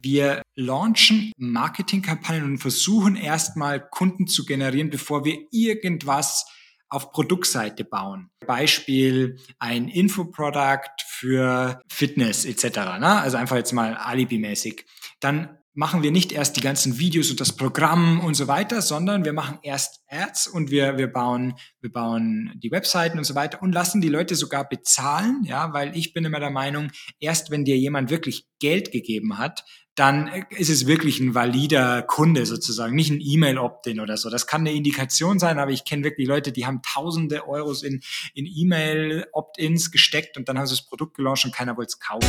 Wir launchen Marketingkampagnen und versuchen erstmal Kunden zu generieren, bevor wir irgendwas auf Produktseite bauen. Beispiel ein Infoprodukt für Fitness etc. Ne? Also einfach jetzt mal alibimäßig. Dann machen wir nicht erst die ganzen Videos und das Programm und so weiter, sondern wir machen erst Ads und wir, wir bauen, wir bauen die Webseiten und so weiter und lassen die Leute sogar bezahlen, ja, weil ich bin immer der Meinung, erst wenn dir jemand wirklich Geld gegeben hat, dann ist es wirklich ein valider Kunde sozusagen, nicht ein E-Mail-Opt-in oder so. Das kann eine Indikation sein, aber ich kenne wirklich Leute, die haben tausende Euros in, in E-Mail-Opt-ins gesteckt und dann haben sie das Produkt gelauncht und keiner wollte es kaufen.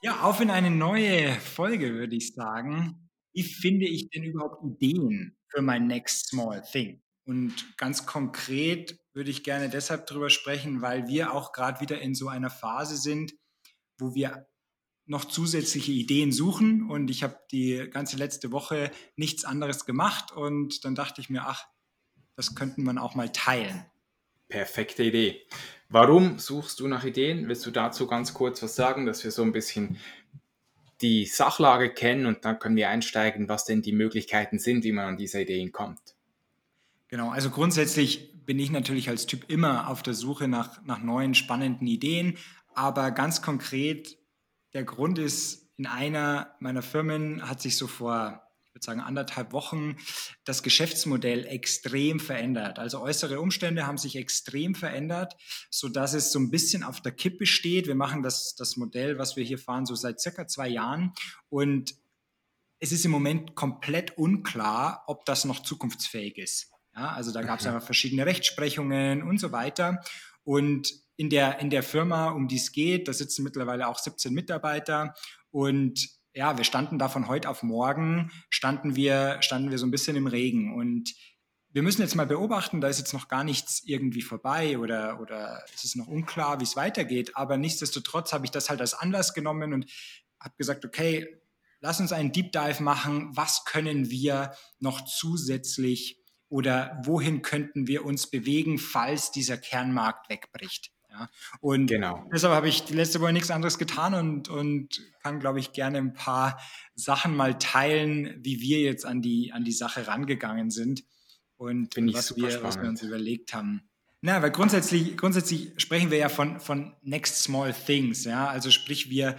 Ja, auf in eine neue Folge, würde ich sagen. Wie finde ich denn überhaupt Ideen für mein Next Small Thing? Und ganz konkret würde ich gerne deshalb drüber sprechen, weil wir auch gerade wieder in so einer Phase sind, wo wir noch zusätzliche Ideen suchen. Und ich habe die ganze letzte Woche nichts anderes gemacht. Und dann dachte ich mir, ach, das könnten man auch mal teilen. Perfekte Idee. Warum suchst du nach Ideen? Willst du dazu ganz kurz was sagen, dass wir so ein bisschen die Sachlage kennen und dann können wir einsteigen, was denn die Möglichkeiten sind, wie man an diese Ideen kommt? Genau, also grundsätzlich bin ich natürlich als Typ immer auf der Suche nach, nach neuen spannenden Ideen, aber ganz konkret, der Grund ist, in einer meiner Firmen hat sich so vor, ich würde sagen, anderthalb Wochen das Geschäftsmodell extrem verändert. Also äußere Umstände haben sich extrem verändert, so dass es so ein bisschen auf der Kippe steht. Wir machen das, das Modell, was wir hier fahren, so seit circa zwei Jahren und es ist im Moment komplett unklar, ob das noch zukunftsfähig ist. Ja, also da gab es einfach verschiedene Rechtsprechungen und so weiter. Und in der, in der Firma, um die es geht, da sitzen mittlerweile auch 17 Mitarbeiter. Und ja, wir standen da von heute auf morgen, standen wir, standen wir so ein bisschen im Regen. Und wir müssen jetzt mal beobachten, da ist jetzt noch gar nichts irgendwie vorbei oder, oder es ist noch unklar, wie es weitergeht, aber nichtsdestotrotz habe ich das halt als Anlass genommen und habe gesagt, okay, lass uns einen Deep Dive machen, was können wir noch zusätzlich oder wohin könnten wir uns bewegen, falls dieser Kernmarkt wegbricht. Ja, und genau. deshalb habe ich die letzte Woche nichts anderes getan und, und kann, glaube ich, gerne ein paar Sachen mal teilen, wie wir jetzt an die, an die Sache rangegangen sind und was wir, was wir uns überlegt haben. Na, weil grundsätzlich, grundsätzlich sprechen wir ja von, von Next Small Things, ja. Also sprich, wir,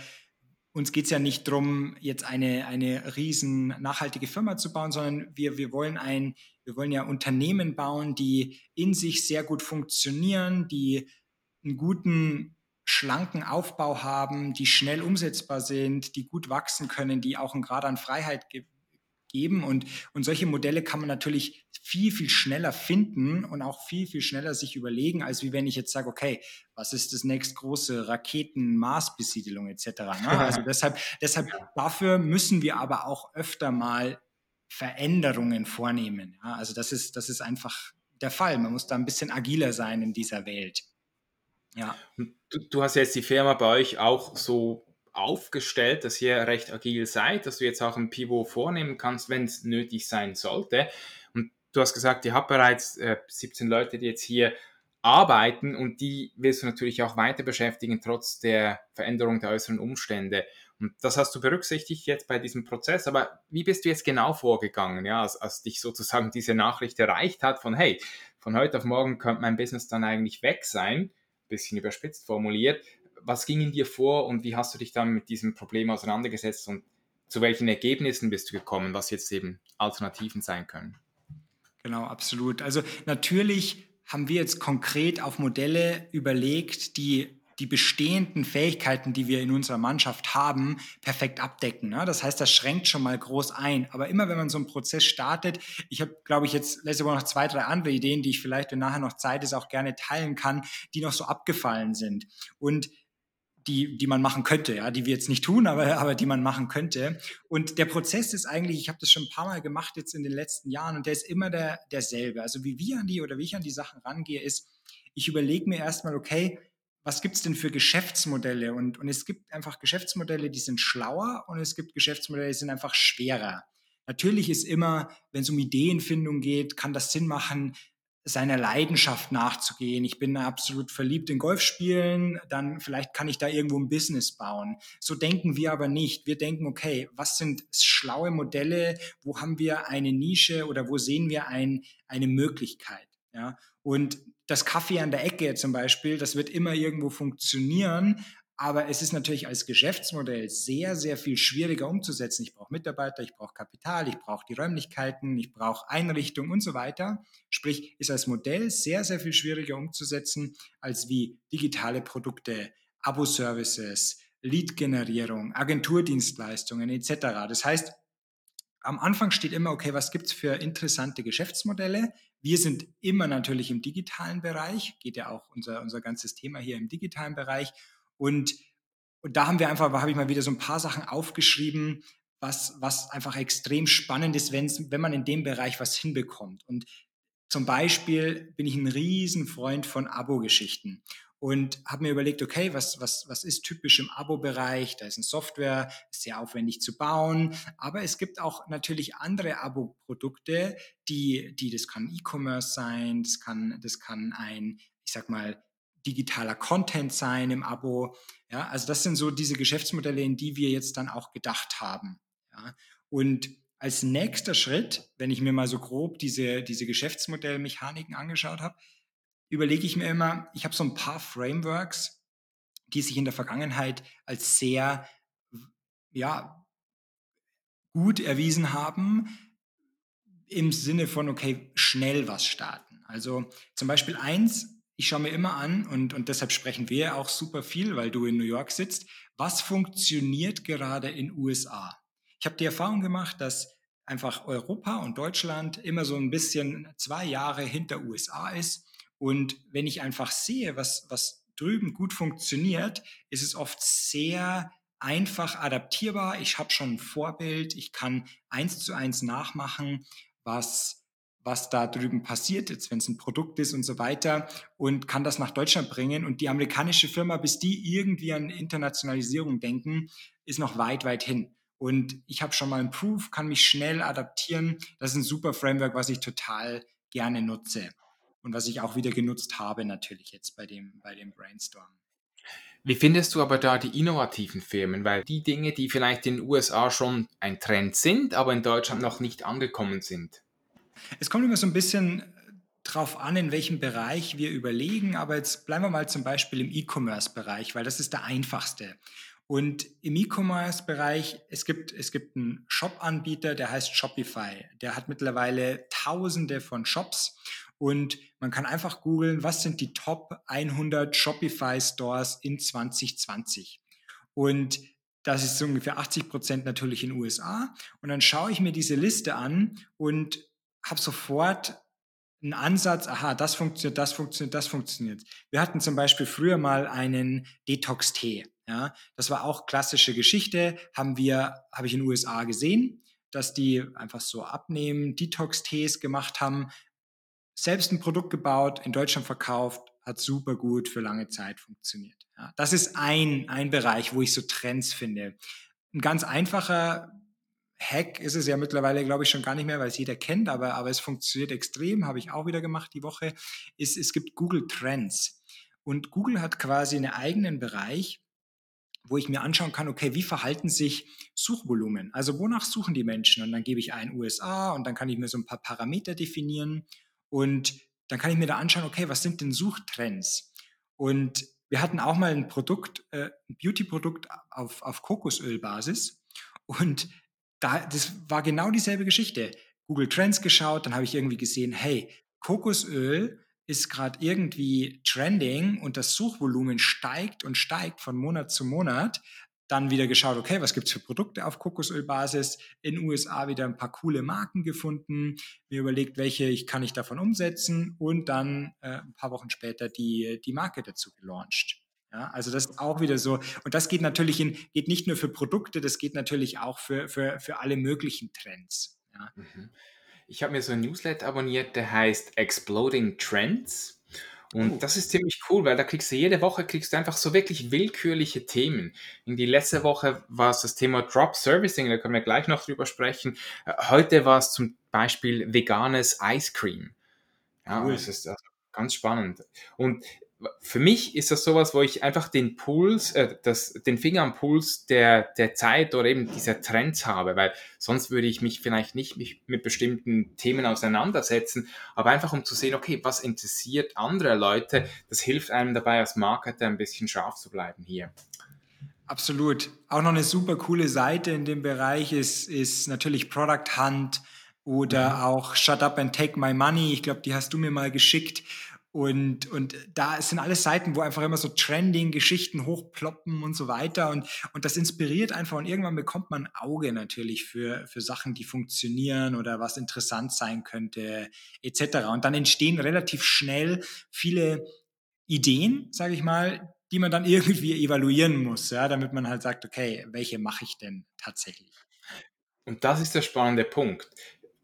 uns geht es ja nicht darum, jetzt eine, eine riesen nachhaltige Firma zu bauen, sondern wir, wir wollen ein, wir wollen ja Unternehmen bauen, die in sich sehr gut funktionieren, die einen guten, schlanken Aufbau haben, die schnell umsetzbar sind, die gut wachsen können, die auch einen Grad an Freiheit geben. Und, und solche Modelle kann man natürlich viel, viel schneller finden und auch viel, viel schneller sich überlegen, als wie wenn ich jetzt sage, okay, was ist das nächst große Raketen-Marsbesiedelung etc. Ne? Also deshalb, deshalb dafür müssen wir aber auch öfter mal Veränderungen vornehmen. Ja? Also das ist, das ist einfach der Fall. Man muss da ein bisschen agiler sein in dieser Welt. Ja. Du, du, hast jetzt die Firma bei euch auch so aufgestellt, dass ihr recht agil seid, dass du jetzt auch ein Pivot vornehmen kannst, wenn es nötig sein sollte. Und du hast gesagt, ihr habt bereits äh, 17 Leute, die jetzt hier arbeiten und die willst du natürlich auch weiter beschäftigen, trotz der Veränderung der äußeren Umstände. Und das hast du berücksichtigt jetzt bei diesem Prozess. Aber wie bist du jetzt genau vorgegangen, ja, als, als dich sozusagen diese Nachricht erreicht hat von, hey, von heute auf morgen könnte mein Business dann eigentlich weg sein? bisschen überspitzt formuliert. Was ging in dir vor und wie hast du dich dann mit diesem Problem auseinandergesetzt und zu welchen Ergebnissen bist du gekommen, was jetzt eben Alternativen sein können? Genau, absolut. Also natürlich haben wir jetzt konkret auf Modelle überlegt, die die bestehenden Fähigkeiten, die wir in unserer Mannschaft haben, perfekt abdecken. Ne? Das heißt, das schränkt schon mal groß ein. Aber immer wenn man so einen Prozess startet, ich habe, glaube ich, jetzt letzte Woche noch zwei, drei andere Ideen, die ich vielleicht, wenn nachher noch Zeit ist, auch gerne teilen kann, die noch so abgefallen sind. Und die, die man machen könnte, ja, die wir jetzt nicht tun, aber, aber die man machen könnte. Und der Prozess ist eigentlich, ich habe das schon ein paar Mal gemacht jetzt in den letzten Jahren und der ist immer der, derselbe. Also wie wir an die oder wie ich an die Sachen rangehe, ist, ich überlege mir erstmal, okay, was gibt es denn für Geschäftsmodelle? Und, und es gibt einfach Geschäftsmodelle, die sind schlauer und es gibt Geschäftsmodelle, die sind einfach schwerer. Natürlich ist immer, wenn es um Ideenfindung geht, kann das Sinn machen, seiner Leidenschaft nachzugehen. Ich bin absolut verliebt in Golfspielen, dann vielleicht kann ich da irgendwo ein Business bauen. So denken wir aber nicht. Wir denken, okay, was sind schlaue Modelle? Wo haben wir eine Nische oder wo sehen wir ein, eine Möglichkeit? Ja, und das Kaffee an der Ecke zum Beispiel, das wird immer irgendwo funktionieren, aber es ist natürlich als Geschäftsmodell sehr, sehr viel schwieriger umzusetzen. Ich brauche Mitarbeiter, ich brauche Kapital, ich brauche die Räumlichkeiten, ich brauche Einrichtungen und so weiter. Sprich, ist als Modell sehr, sehr viel schwieriger umzusetzen als wie digitale Produkte, Abo-Services, Lead-Generierung, Agenturdienstleistungen etc. Das heißt, am Anfang steht immer, okay, was gibt es für interessante Geschäftsmodelle? Wir sind immer natürlich im digitalen Bereich, geht ja auch unser, unser ganzes Thema hier im digitalen Bereich. Und, und da haben wir einfach, habe ich mal wieder so ein paar Sachen aufgeschrieben, was, was einfach extrem spannend ist, wenn man in dem Bereich was hinbekommt. Und zum Beispiel bin ich ein Riesenfreund von Abo-Geschichten und habe mir überlegt, okay, was, was, was ist typisch im Abo-Bereich? Da ist eine Software, ist sehr aufwendig zu bauen, aber es gibt auch natürlich andere Abo-Produkte, die, die, das kann E-Commerce sein, das kann, das kann ein, ich sag mal, digitaler Content sein im Abo. Ja, also das sind so diese Geschäftsmodelle, in die wir jetzt dann auch gedacht haben. Ja, und als nächster Schritt, wenn ich mir mal so grob diese, diese Geschäftsmodellmechaniken angeschaut habe, überlege ich mir immer, ich habe so ein paar Frameworks, die sich in der Vergangenheit als sehr ja, gut erwiesen haben, im Sinne von, okay, schnell was starten. Also zum Beispiel eins, ich schaue mir immer an und, und deshalb sprechen wir auch super viel, weil du in New York sitzt, was funktioniert gerade in USA? Ich habe die Erfahrung gemacht, dass einfach Europa und Deutschland immer so ein bisschen zwei Jahre hinter USA ist und wenn ich einfach sehe, was, was drüben gut funktioniert, ist es oft sehr einfach adaptierbar. Ich habe schon ein Vorbild, ich kann eins zu eins nachmachen, was, was da drüben passiert, jetzt wenn es ein Produkt ist und so weiter, und kann das nach Deutschland bringen. Und die amerikanische Firma, bis die irgendwie an Internationalisierung denken, ist noch weit, weit hin. Und ich habe schon mal ein Proof, kann mich schnell adaptieren. Das ist ein super Framework, was ich total gerne nutze und was ich auch wieder genutzt habe natürlich jetzt bei dem, bei dem Brainstorm. Wie findest du aber da die innovativen Firmen? Weil die Dinge, die vielleicht in den USA schon ein Trend sind, aber in Deutschland noch nicht angekommen sind. Es kommt immer so ein bisschen drauf an, in welchem Bereich wir überlegen, aber jetzt bleiben wir mal zum Beispiel im E-Commerce-Bereich, weil das ist der einfachste. Und im E-Commerce-Bereich, es gibt, es gibt einen Shop-Anbieter, der heißt Shopify. Der hat mittlerweile tausende von Shops und man kann einfach googeln, was sind die Top 100 Shopify Stores in 2020. Und das ist so ungefähr 80 Prozent natürlich in den USA. Und dann schaue ich mir diese Liste an und habe sofort einen Ansatz, aha, das funktioniert, das funktioniert, das funktioniert. Wir hatten zum Beispiel früher mal einen Detox-Tee. Ja, das war auch klassische Geschichte, haben wir, habe ich in den USA gesehen, dass die einfach so abnehmen, Detox-Tees gemacht haben, selbst ein Produkt gebaut, in Deutschland verkauft, hat super gut für lange Zeit funktioniert. Ja, das ist ein, ein Bereich, wo ich so Trends finde. Ein ganz einfacher Hack ist es ja mittlerweile, glaube ich, schon gar nicht mehr, weil es jeder kennt, aber, aber es funktioniert extrem, habe ich auch wieder gemacht die Woche, ist, es gibt Google Trends. Und Google hat quasi einen eigenen Bereich, wo ich mir anschauen kann, okay, wie verhalten sich Suchvolumen? Also wonach suchen die Menschen? Und dann gebe ich ein USA und dann kann ich mir so ein paar Parameter definieren und dann kann ich mir da anschauen, okay, was sind denn Suchtrends? Und wir hatten auch mal ein Produkt, äh, ein Beauty-Produkt auf, auf Kokosölbasis. Und da, das war genau dieselbe Geschichte. Google Trends geschaut, dann habe ich irgendwie gesehen, hey, Kokosöl ist gerade irgendwie trending und das Suchvolumen steigt und steigt von Monat zu Monat dann wieder geschaut, okay, was gibt es für Produkte auf Kokosölbasis? In USA wieder ein paar coole Marken gefunden, mir überlegt, welche ich kann ich davon umsetzen und dann äh, ein paar Wochen später die, die Marke dazu gelauncht. Ja, also das ist auch wieder so. Und das geht natürlich in, geht nicht nur für Produkte, das geht natürlich auch für, für, für alle möglichen Trends. Ja. Mhm. Ich habe mir so ein Newsletter abonniert, der heißt Exploding Trends. Und oh. das ist ziemlich cool, weil da kriegst du jede Woche kriegst du einfach so wirklich willkürliche Themen. In die letzte Woche war es das Thema Drop Servicing, da können wir gleich noch drüber sprechen. Heute war es zum Beispiel veganes Ice Cream. Ja, cool. das ist also ganz spannend. Und für mich ist das sowas, wo ich einfach den Puls, äh, das, den Finger am Puls der, der Zeit oder eben dieser Trends habe, weil sonst würde ich mich vielleicht nicht mich mit bestimmten Themen auseinandersetzen, aber einfach um zu sehen, okay, was interessiert andere Leute, das hilft einem dabei als Marketer ein bisschen scharf zu bleiben hier. Absolut. Auch noch eine super coole Seite in dem Bereich ist, ist natürlich Product Hunt oder mhm. auch Shut Up and Take My Money. Ich glaube, die hast du mir mal geschickt. Und, und da sind alles Seiten, wo einfach immer so Trending-Geschichten hochploppen und so weiter. Und, und das inspiriert einfach. Und irgendwann bekommt man ein Auge natürlich für, für Sachen, die funktionieren oder was interessant sein könnte, etc. Und dann entstehen relativ schnell viele Ideen, sage ich mal, die man dann irgendwie evaluieren muss, ja, damit man halt sagt, okay, welche mache ich denn tatsächlich? Und das ist der spannende Punkt.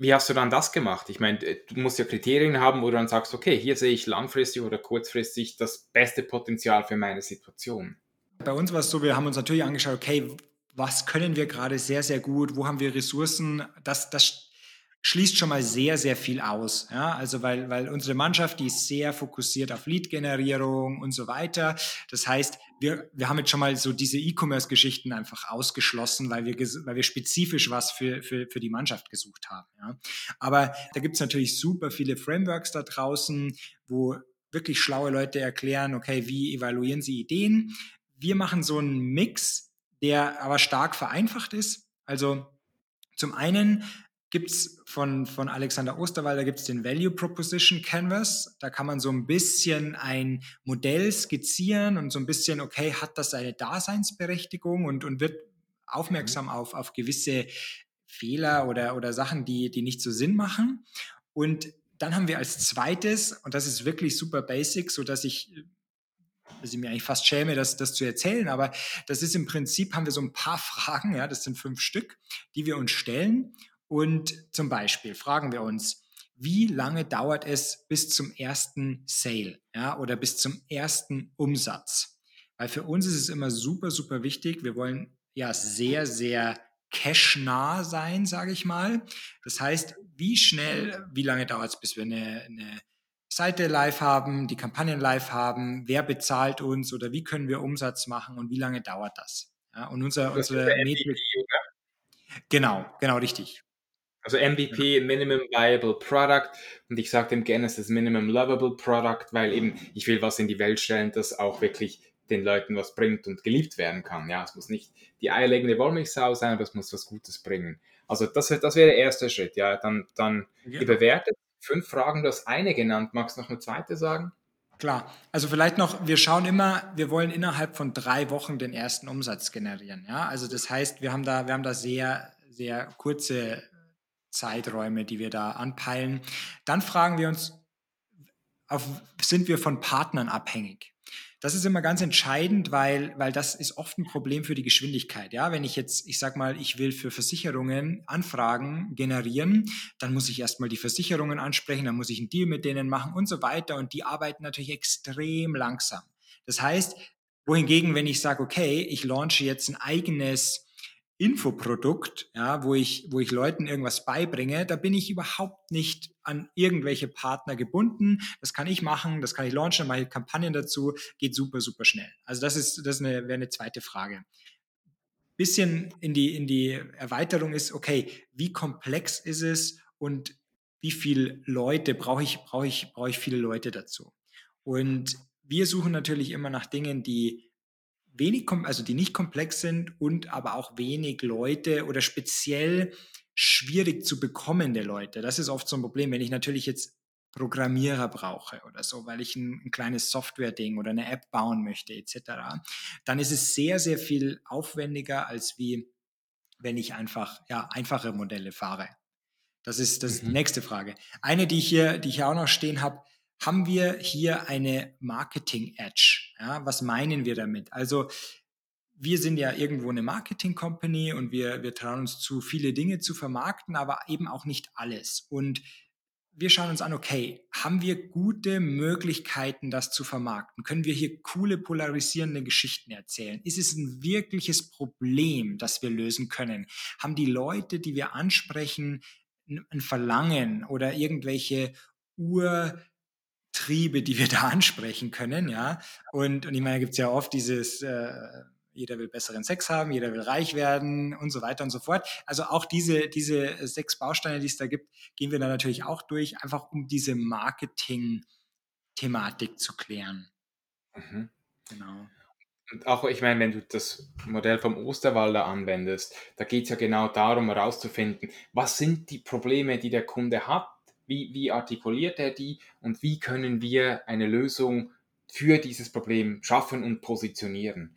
Wie hast du dann das gemacht? Ich meine, du musst ja Kriterien haben, wo du dann sagst, okay, hier sehe ich langfristig oder kurzfristig das beste Potenzial für meine Situation. Bei uns war es so, wir haben uns natürlich angeschaut, okay, was können wir gerade sehr, sehr gut, wo haben wir Ressourcen, das, das schließt schon mal sehr, sehr viel aus. Ja? Also weil, weil unsere Mannschaft, die ist sehr fokussiert auf Lead-Generierung und so weiter. Das heißt, wir, wir haben jetzt schon mal so diese E-Commerce-Geschichten einfach ausgeschlossen, weil wir, weil wir spezifisch was für, für, für die Mannschaft gesucht haben. Ja? Aber da gibt es natürlich super viele Frameworks da draußen, wo wirklich schlaue Leute erklären, okay, wie evaluieren sie Ideen. Wir machen so einen Mix, der aber stark vereinfacht ist. Also zum einen gibt es von, von Alexander Osterwalder gibt's den Value Proposition Canvas. Da kann man so ein bisschen ein Modell skizzieren und so ein bisschen, okay, hat das eine Daseinsberechtigung und, und wird aufmerksam mhm. auf, auf gewisse Fehler oder, oder Sachen, die, die nicht so Sinn machen. Und dann haben wir als zweites, und das ist wirklich super basic, so dass ich dass ich mir eigentlich fast schäme, das, das zu erzählen, aber das ist im Prinzip, haben wir so ein paar Fragen, ja, das sind fünf Stück, die wir uns stellen und zum Beispiel fragen wir uns, wie lange dauert es bis zum ersten Sale ja, oder bis zum ersten Umsatz? Weil für uns ist es immer super, super wichtig. Wir wollen ja sehr, sehr cashnah sein, sage ich mal. Das heißt, wie schnell, wie lange dauert es, bis wir eine, eine Seite live haben, die Kampagnen live haben, wer bezahlt uns oder wie können wir Umsatz machen und wie lange dauert das? Ja, und unser, unsere Metrik. Genau, genau richtig. Also MVP, Minimum Viable Product. Und ich sage dem gerne, es ist Minimum Lovable Product, weil eben ich will was in die Welt stellen, das auch wirklich den Leuten was bringt und geliebt werden kann. Ja, es muss nicht die eierlegende Wollmilchsau sein, aber es muss was Gutes bringen. Also das, das wäre der erste Schritt. Ja, dann, dann ja. bewertet. Fünf Fragen, du hast eine genannt. Magst du noch eine zweite sagen? Klar, also vielleicht noch, wir schauen immer, wir wollen innerhalb von drei Wochen den ersten Umsatz generieren. Ja, also das heißt, wir haben da, wir haben da sehr, sehr kurze Zeiträume, die wir da anpeilen. Dann fragen wir uns, auf, sind wir von Partnern abhängig? Das ist immer ganz entscheidend, weil, weil das ist oft ein Problem für die Geschwindigkeit. Ja, wenn ich jetzt, ich sag mal, ich will für Versicherungen Anfragen generieren, dann muss ich erstmal die Versicherungen ansprechen, dann muss ich einen Deal mit denen machen und so weiter. Und die arbeiten natürlich extrem langsam. Das heißt, wohingegen, wenn ich sage, okay, ich launche jetzt ein eigenes Infoprodukt, ja, wo ich, wo ich Leuten irgendwas beibringe, da bin ich überhaupt nicht an irgendwelche Partner gebunden. Das kann ich machen, das kann ich launchen, mache Kampagnen dazu, geht super, super schnell. Also das ist, das eine, wäre eine zweite Frage. Bisschen in die, in die Erweiterung ist, okay, wie komplex ist es und wie viele Leute brauche ich, brauche ich, brauche ich viele Leute dazu? Und wir suchen natürlich immer nach Dingen, die wenig, also die nicht komplex sind und aber auch wenig Leute oder speziell schwierig zu bekommende Leute. Das ist oft so ein Problem, wenn ich natürlich jetzt Programmierer brauche oder so, weil ich ein, ein kleines Software-Ding oder eine App bauen möchte etc., dann ist es sehr, sehr viel aufwendiger, als wie wenn ich einfach ja, einfache Modelle fahre. Das ist, das mhm. nächste Frage. Eine, die ich hier, die ich auch noch stehen habe, haben wir hier eine Marketing Edge. Ja, was meinen wir damit? Also wir sind ja irgendwo eine Marketing Company und wir, wir trauen uns zu, viele Dinge zu vermarkten, aber eben auch nicht alles. Und wir schauen uns an, okay, haben wir gute Möglichkeiten, das zu vermarkten? Können wir hier coole, polarisierende Geschichten erzählen? Ist es ein wirkliches Problem, das wir lösen können? Haben die Leute, die wir ansprechen, ein Verlangen oder irgendwelche Ur- Triebe, die wir da ansprechen können, ja. Und, und ich meine, da gibt es ja oft dieses, äh, jeder will besseren Sex haben, jeder will reich werden und so weiter und so fort. Also auch diese, diese sechs Bausteine, die es da gibt, gehen wir da natürlich auch durch, einfach um diese Marketing-Thematik zu klären. Mhm. Genau. Und auch, ich meine, wenn du das Modell vom Osterwalder anwendest, da geht es ja genau darum, herauszufinden, was sind die Probleme, die der Kunde hat, wie, wie artikuliert er die und wie können wir eine Lösung für dieses Problem schaffen und positionieren.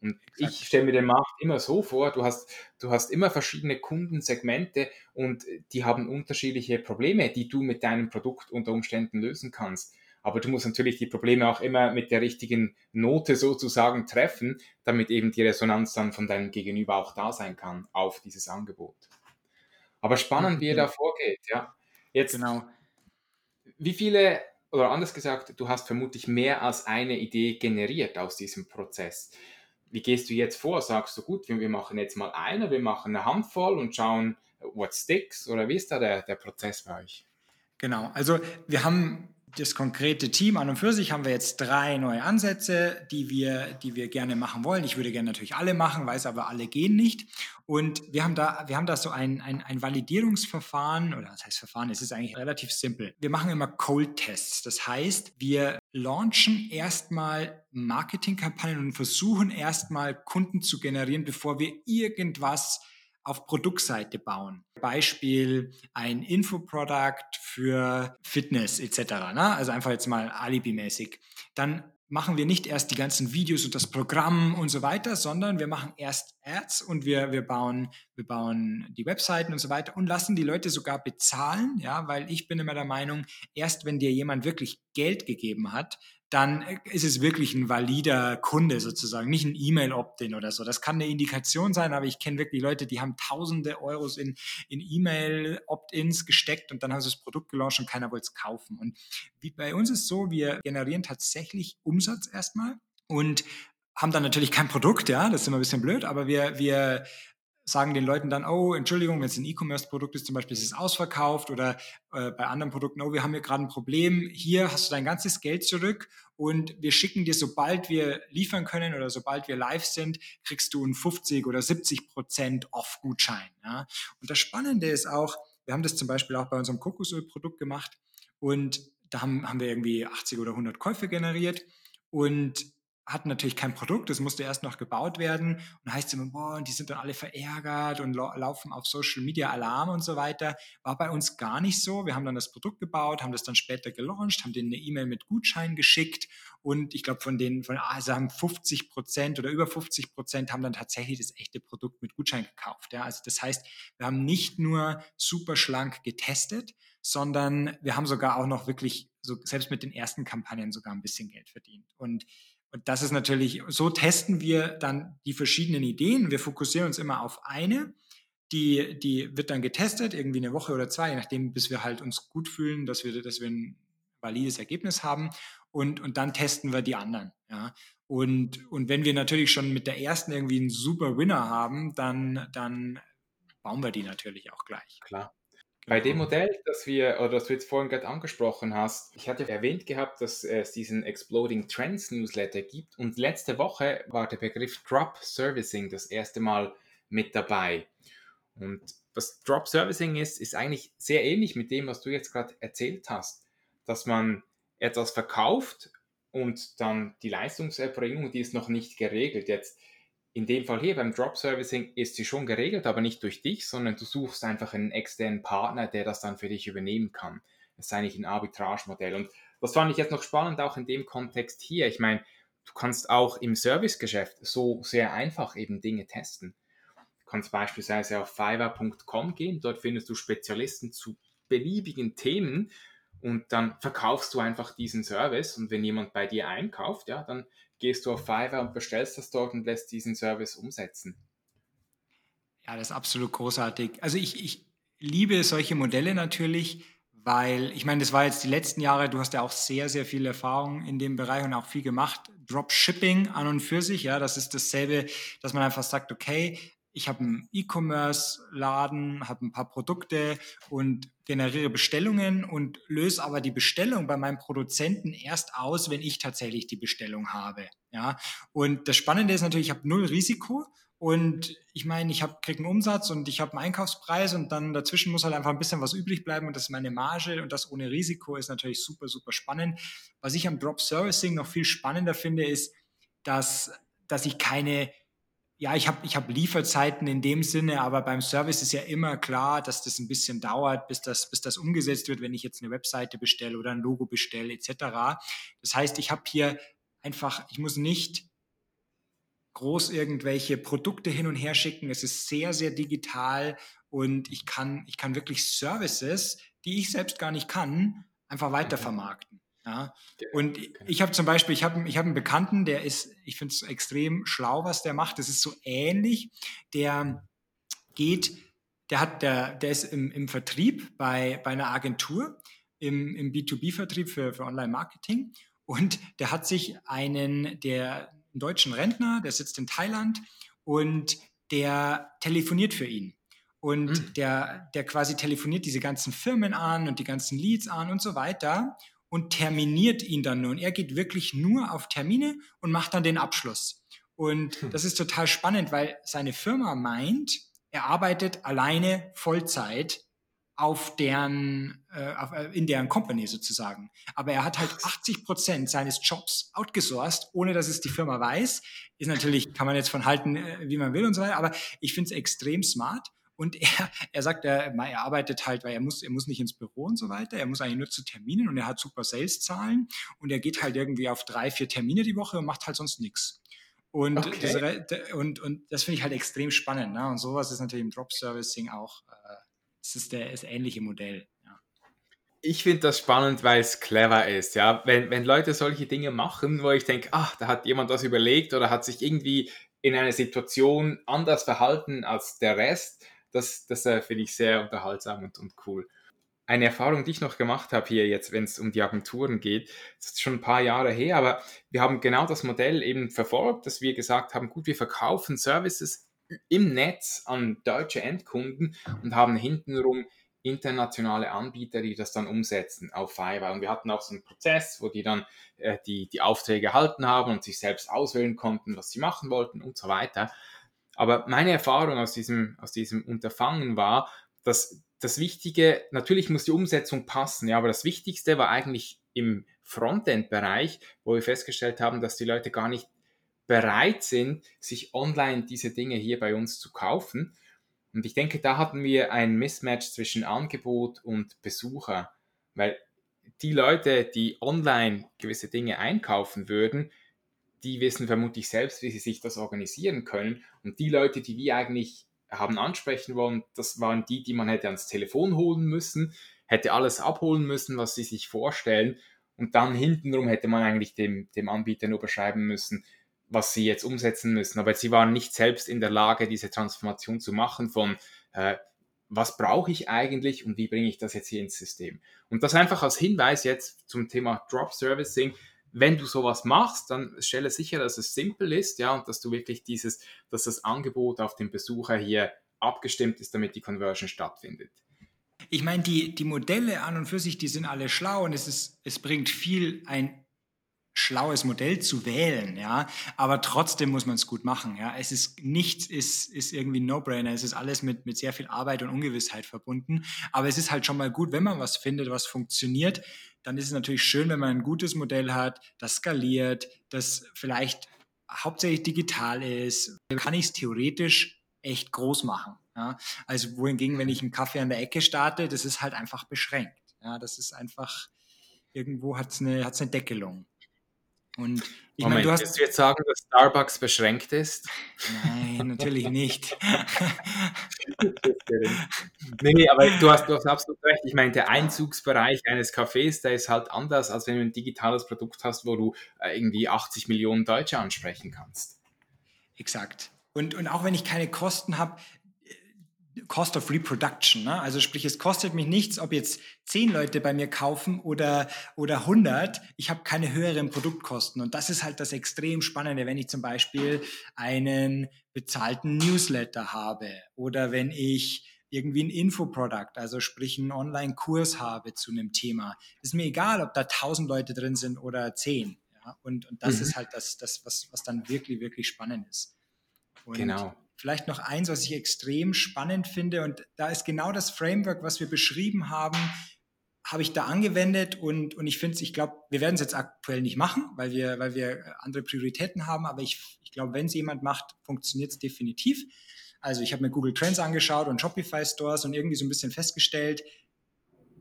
Und Exakt. ich stelle mir den Markt immer so vor, du hast, du hast immer verschiedene Kundensegmente und die haben unterschiedliche Probleme, die du mit deinem Produkt unter Umständen lösen kannst. Aber du musst natürlich die Probleme auch immer mit der richtigen Note sozusagen treffen, damit eben die Resonanz dann von deinem Gegenüber auch da sein kann auf dieses Angebot. Aber spannend, wie ihr da vorgeht, ja. Jetzt, genau. wie viele, oder anders gesagt, du hast vermutlich mehr als eine Idee generiert aus diesem Prozess. Wie gehst du jetzt vor? Sagst du, gut, wir machen jetzt mal eine, wir machen eine Handvoll und schauen, what sticks? Oder wie ist da der, der Prozess bei euch? Genau, also wir haben das konkrete Team an und für sich haben wir jetzt drei neue Ansätze, die wir, die wir gerne machen wollen. Ich würde gerne natürlich alle machen, weiß aber alle gehen nicht. Und wir haben da, wir haben da so ein, ein, ein Validierungsverfahren, oder das heißt Verfahren, es ist eigentlich relativ simpel. Wir machen immer Cold-Tests. Das heißt, wir launchen erstmal Marketingkampagnen und versuchen erstmal Kunden zu generieren, bevor wir irgendwas auf Produktseite bauen. Beispiel ein Infoprodukt für Fitness etc. Ne? Also einfach jetzt mal alibimäßig. Dann machen wir nicht erst die ganzen Videos und das Programm und so weiter, sondern wir machen erst Ads und wir, wir, bauen, wir bauen die Webseiten und so weiter und lassen die Leute sogar bezahlen, ja, weil ich bin immer der Meinung, erst wenn dir jemand wirklich Geld gegeben hat, dann ist es wirklich ein valider Kunde sozusagen, nicht ein E-Mail-Opt-in oder so. Das kann eine Indikation sein, aber ich kenne wirklich Leute, die haben tausende Euros in, in E-Mail-Opt-ins gesteckt und dann haben sie das Produkt gelauncht und keiner wollte es kaufen. Und wie bei uns ist so, wir generieren tatsächlich Umsatz erstmal und haben dann natürlich kein Produkt, ja, das ist immer ein bisschen blöd, aber wir, wir sagen den Leuten dann, oh, Entschuldigung, wenn es ein E-Commerce-Produkt ist, zum Beispiel ist es ausverkauft oder äh, bei anderen Produkten, oh, wir haben hier gerade ein Problem, hier hast du dein ganzes Geld zurück und wir schicken dir, sobald wir liefern können oder sobald wir live sind, kriegst du einen 50 oder 70 Prozent Off-Gutschein. Ja? Und das Spannende ist auch, wir haben das zum Beispiel auch bei unserem Kokosöl-Produkt gemacht und da haben, haben wir irgendwie 80 oder 100 Käufe generiert und hatten natürlich kein Produkt, das musste erst noch gebaut werden und heißt immer, boah, und die sind dann alle verärgert und laufen auf Social Media Alarm und so weiter. War bei uns gar nicht so. Wir haben dann das Produkt gebaut, haben das dann später gelauncht, haben denen eine E-Mail mit Gutschein geschickt und ich glaube von denen, von, also haben 50 Prozent oder über 50 Prozent haben dann tatsächlich das echte Produkt mit Gutschein gekauft. Ja, also das heißt, wir haben nicht nur super schlank getestet, sondern wir haben sogar auch noch wirklich so selbst mit den ersten Kampagnen sogar ein bisschen Geld verdient und und das ist natürlich, so testen wir dann die verschiedenen Ideen. Wir fokussieren uns immer auf eine. Die, die wird dann getestet, irgendwie eine Woche oder zwei, je nachdem, bis wir halt uns gut fühlen, dass wir, dass wir ein valides Ergebnis haben. Und, und dann testen wir die anderen. Ja. Und, und wenn wir natürlich schon mit der ersten irgendwie einen super Winner haben, dann, dann bauen wir die natürlich auch gleich. Klar. Bei dem genau. Modell, das wir, oder das du jetzt vorhin gerade angesprochen hast, ich hatte erwähnt gehabt, dass es diesen Exploding Trends Newsletter gibt und letzte Woche war der Begriff Drop Servicing das erste Mal mit dabei. Und was Drop Servicing ist, ist eigentlich sehr ähnlich mit dem, was du jetzt gerade erzählt hast, dass man etwas verkauft und dann die Leistungserbringung, die ist noch nicht geregelt. Jetzt in dem Fall hier beim Drop Servicing ist sie schon geregelt, aber nicht durch dich, sondern du suchst einfach einen externen Partner, der das dann für dich übernehmen kann. Das ist eigentlich ein Arbitragemodell. Und das fand ich jetzt noch spannend, auch in dem Kontext hier. Ich meine, du kannst auch im Servicegeschäft so sehr einfach eben Dinge testen. Du kannst beispielsweise auf fiverr.com gehen, dort findest du Spezialisten zu beliebigen Themen und dann verkaufst du einfach diesen Service und wenn jemand bei dir einkauft, ja, dann gehst du auf Fiverr und bestellst das dort und lässt diesen Service umsetzen. Ja, das ist absolut großartig. Also ich, ich liebe solche Modelle natürlich, weil ich meine, das war jetzt die letzten Jahre, du hast ja auch sehr, sehr viel Erfahrung in dem Bereich und auch viel gemacht. Dropshipping an und für sich, ja, das ist dasselbe, dass man einfach sagt, okay, ich habe einen E-Commerce-Laden, habe ein paar Produkte und generiere Bestellungen und löse aber die Bestellung bei meinem Produzenten erst aus, wenn ich tatsächlich die Bestellung habe. Ja, und das Spannende ist natürlich, ich habe null Risiko und ich meine, ich habe kriege einen Umsatz und ich habe einen Einkaufspreis und dann dazwischen muss halt einfach ein bisschen was übrig bleiben und das ist meine Marge und das ohne Risiko ist natürlich super super spannend. Was ich am Drop Servicing noch viel spannender finde, ist, dass dass ich keine ja, ich habe ich hab Lieferzeiten in dem Sinne, aber beim Service ist ja immer klar, dass das ein bisschen dauert, bis das, bis das umgesetzt wird, wenn ich jetzt eine Webseite bestelle oder ein Logo bestelle etc. Das heißt, ich habe hier einfach, ich muss nicht groß irgendwelche Produkte hin und her schicken. Es ist sehr, sehr digital und ich kann, ich kann wirklich Services, die ich selbst gar nicht kann, einfach weitervermarkten. Ja. Und ich habe zum Beispiel, ich habe ich hab einen Bekannten, der ist, ich finde es extrem schlau, was der macht. Das ist so ähnlich. Der geht, der hat, der, der ist im, im Vertrieb bei, bei einer Agentur, im, im B2B-Vertrieb für, für Online-Marketing. Und der hat sich einen, der einen deutschen Rentner, der sitzt in Thailand und der telefoniert für ihn. Und mhm. der, der quasi telefoniert diese ganzen Firmen an und die ganzen Leads an und so weiter und terminiert ihn dann nur. Und er geht wirklich nur auf Termine und macht dann den Abschluss. Und hm. das ist total spannend, weil seine Firma meint, er arbeitet alleine Vollzeit auf deren, äh, auf, äh, in deren Company sozusagen. Aber er hat halt 80 Prozent seines Jobs outgesourced, ohne dass es die Firma weiß. Ist natürlich, kann man jetzt von halten, äh, wie man will und so weiter, aber ich finde es extrem smart. Und er, er sagt, er, er arbeitet halt, weil er muss, er muss nicht ins Büro und so weiter. Er muss eigentlich nur zu Terminen und er hat super Sales-Zahlen und er geht halt irgendwie auf drei, vier Termine die Woche und macht halt sonst nichts. Und, okay. das, und, und das finde ich halt extrem spannend. Ne? Und sowas ist natürlich im Drop-Servicing auch, äh, das ist der, das ähnliche Modell. Ich finde das spannend, weil es clever ist. Ja? Wenn, wenn Leute solche Dinge machen, wo ich denke, ach, da hat jemand was überlegt oder hat sich irgendwie in einer Situation anders verhalten als der Rest, das, das äh, finde ich sehr unterhaltsam und, und cool. Eine Erfahrung, die ich noch gemacht habe hier jetzt, wenn es um die Agenturen geht, das ist schon ein paar Jahre her, aber wir haben genau das Modell eben verfolgt, dass wir gesagt haben, gut, wir verkaufen Services im Netz an deutsche Endkunden und haben hintenrum internationale Anbieter, die das dann umsetzen auf Fiverr. Und wir hatten auch so einen Prozess, wo die dann äh, die, die Aufträge erhalten haben und sich selbst auswählen konnten, was sie machen wollten und so weiter. Aber meine Erfahrung aus diesem, aus diesem Unterfangen war, dass das Wichtige, natürlich muss die Umsetzung passen, ja, aber das Wichtigste war eigentlich im Frontend-Bereich, wo wir festgestellt haben, dass die Leute gar nicht bereit sind, sich online diese Dinge hier bei uns zu kaufen. Und ich denke, da hatten wir ein Mismatch zwischen Angebot und Besucher, weil die Leute, die online gewisse Dinge einkaufen würden, die wissen vermutlich selbst, wie sie sich das organisieren können. Und die Leute, die wir eigentlich haben ansprechen wollen, das waren die, die man hätte ans Telefon holen müssen, hätte alles abholen müssen, was sie sich vorstellen. Und dann hintenrum hätte man eigentlich dem, dem Anbieter nur beschreiben müssen, was sie jetzt umsetzen müssen. Aber sie waren nicht selbst in der Lage, diese Transformation zu machen von, äh, was brauche ich eigentlich und wie bringe ich das jetzt hier ins System. Und das einfach als Hinweis jetzt zum Thema Drop Servicing wenn du sowas machst, dann stelle sicher, dass es simpel ist, ja, und dass du wirklich dieses, dass das Angebot auf den Besucher hier abgestimmt ist, damit die Conversion stattfindet. Ich meine, die, die Modelle an und für sich, die sind alle schlau und es, ist, es bringt viel, ein schlaues Modell zu wählen, ja, aber trotzdem muss man es gut machen, ja. Es ist nichts ist, ist irgendwie ein No-Brainer, es ist alles mit, mit sehr viel Arbeit und Ungewissheit verbunden, aber es ist halt schon mal gut, wenn man was findet, was funktioniert, dann ist es natürlich schön, wenn man ein gutes Modell hat, das skaliert, das vielleicht hauptsächlich digital ist, kann ich es theoretisch echt groß machen. Ja? Also wohingegen, wenn ich einen Kaffee an der Ecke starte, das ist halt einfach beschränkt. Ja? Das ist einfach, irgendwo hat es eine, hat's eine Deckelung. Und ich meine, du hast. Willst du jetzt sagen, dass Starbucks beschränkt ist? Nein, natürlich nicht. nee, nee, aber du hast, du hast absolut recht. Ich meine, der Einzugsbereich eines Cafés, der ist halt anders, als wenn du ein digitales Produkt hast, wo du äh, irgendwie 80 Millionen Deutsche ansprechen kannst. Exakt. Und, und auch wenn ich keine Kosten habe, Cost of Reproduction. Ne? Also sprich, es kostet mich nichts, ob jetzt zehn Leute bei mir kaufen oder, oder 100. Ich habe keine höheren Produktkosten. Und das ist halt das extrem Spannende, wenn ich zum Beispiel einen bezahlten Newsletter habe oder wenn ich irgendwie ein Infoprodukt, also sprich einen Online-Kurs habe zu einem Thema. Ist mir egal, ob da tausend Leute drin sind oder zehn. Ja? Und, und das mhm. ist halt das, das was, was dann wirklich, wirklich spannend ist. Und genau. Vielleicht noch eins, was ich extrem spannend finde, und da ist genau das Framework, was wir beschrieben haben, habe ich da angewendet und, und ich finde ich glaube, wir werden es jetzt aktuell nicht machen, weil wir, weil wir andere Prioritäten haben, aber ich, ich glaube, wenn es jemand macht, funktioniert es definitiv. Also ich habe mir Google Trends angeschaut und Shopify Stores und irgendwie so ein bisschen festgestellt,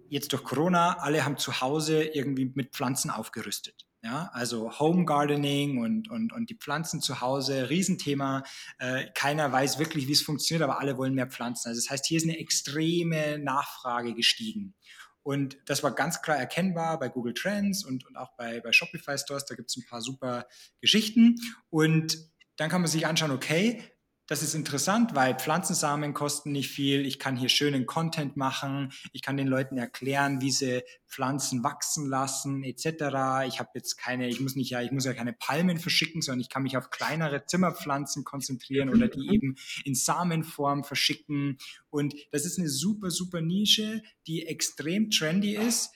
jetzt durch Corona, alle haben zu Hause irgendwie mit Pflanzen aufgerüstet. Ja, also Home Gardening und, und, und die Pflanzen zu Hause, Riesenthema. Äh, keiner weiß wirklich, wie es funktioniert, aber alle wollen mehr Pflanzen. Also das heißt, hier ist eine extreme Nachfrage gestiegen. Und das war ganz klar erkennbar bei Google Trends und, und auch bei, bei Shopify Stores. Da gibt es ein paar super Geschichten. Und dann kann man sich anschauen, okay, das ist interessant, weil Pflanzensamen kosten nicht viel. Ich kann hier schönen Content machen. Ich kann den Leuten erklären, wie sie Pflanzen wachsen lassen, etc. Ich habe jetzt keine, ich muss nicht ja, ich muss ja keine Palmen verschicken, sondern ich kann mich auf kleinere Zimmerpflanzen konzentrieren oder die eben in Samenform verschicken. Und das ist eine super, super Nische, die extrem trendy ist.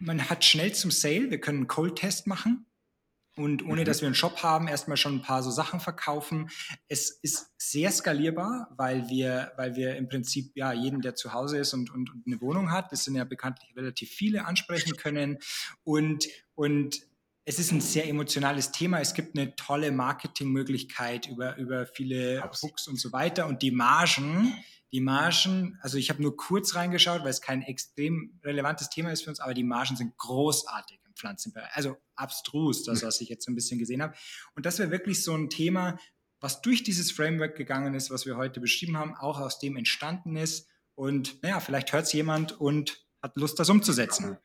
Man hat schnell zum Sale. Wir können einen Cold-Test machen und ohne mhm. dass wir einen Shop haben, erstmal schon ein paar so Sachen verkaufen. Es ist sehr skalierbar, weil wir, weil wir im Prinzip ja jeden, der zu Hause ist und, und, und eine Wohnung hat, das sind ja bekanntlich relativ viele, ansprechen können. Und, und es ist ein sehr emotionales Thema. Es gibt eine tolle Marketingmöglichkeit über, über viele Books und so weiter. Und die Margen, die Margen, also ich habe nur kurz reingeschaut, weil es kein extrem relevantes Thema ist für uns, aber die Margen sind großartig. Pflanzenbereich. Also abstrus, das, was ich jetzt so ein bisschen gesehen habe. Und das wäre wirklich so ein Thema, was durch dieses Framework gegangen ist, was wir heute beschrieben haben, auch aus dem entstanden ist. Und naja, vielleicht hört es jemand und hat Lust, das umzusetzen.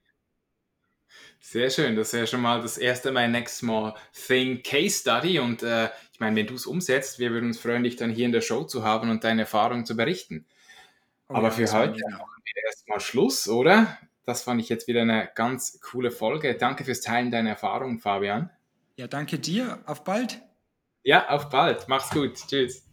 Sehr schön, das ist ja schon mal das erste My Next Small Thing Case Study. Und äh, ich meine, wenn du es umsetzt, wir würden uns freuen, dich dann hier in der Show zu haben und deine Erfahrungen zu berichten. Oh, Aber ja, für heute machen wir erstmal Schluss, oder? Das fand ich jetzt wieder eine ganz coole Folge. Danke fürs Teilen deiner Erfahrungen, Fabian. Ja, danke dir. Auf bald. Ja, auf bald. Mach's gut. Tschüss.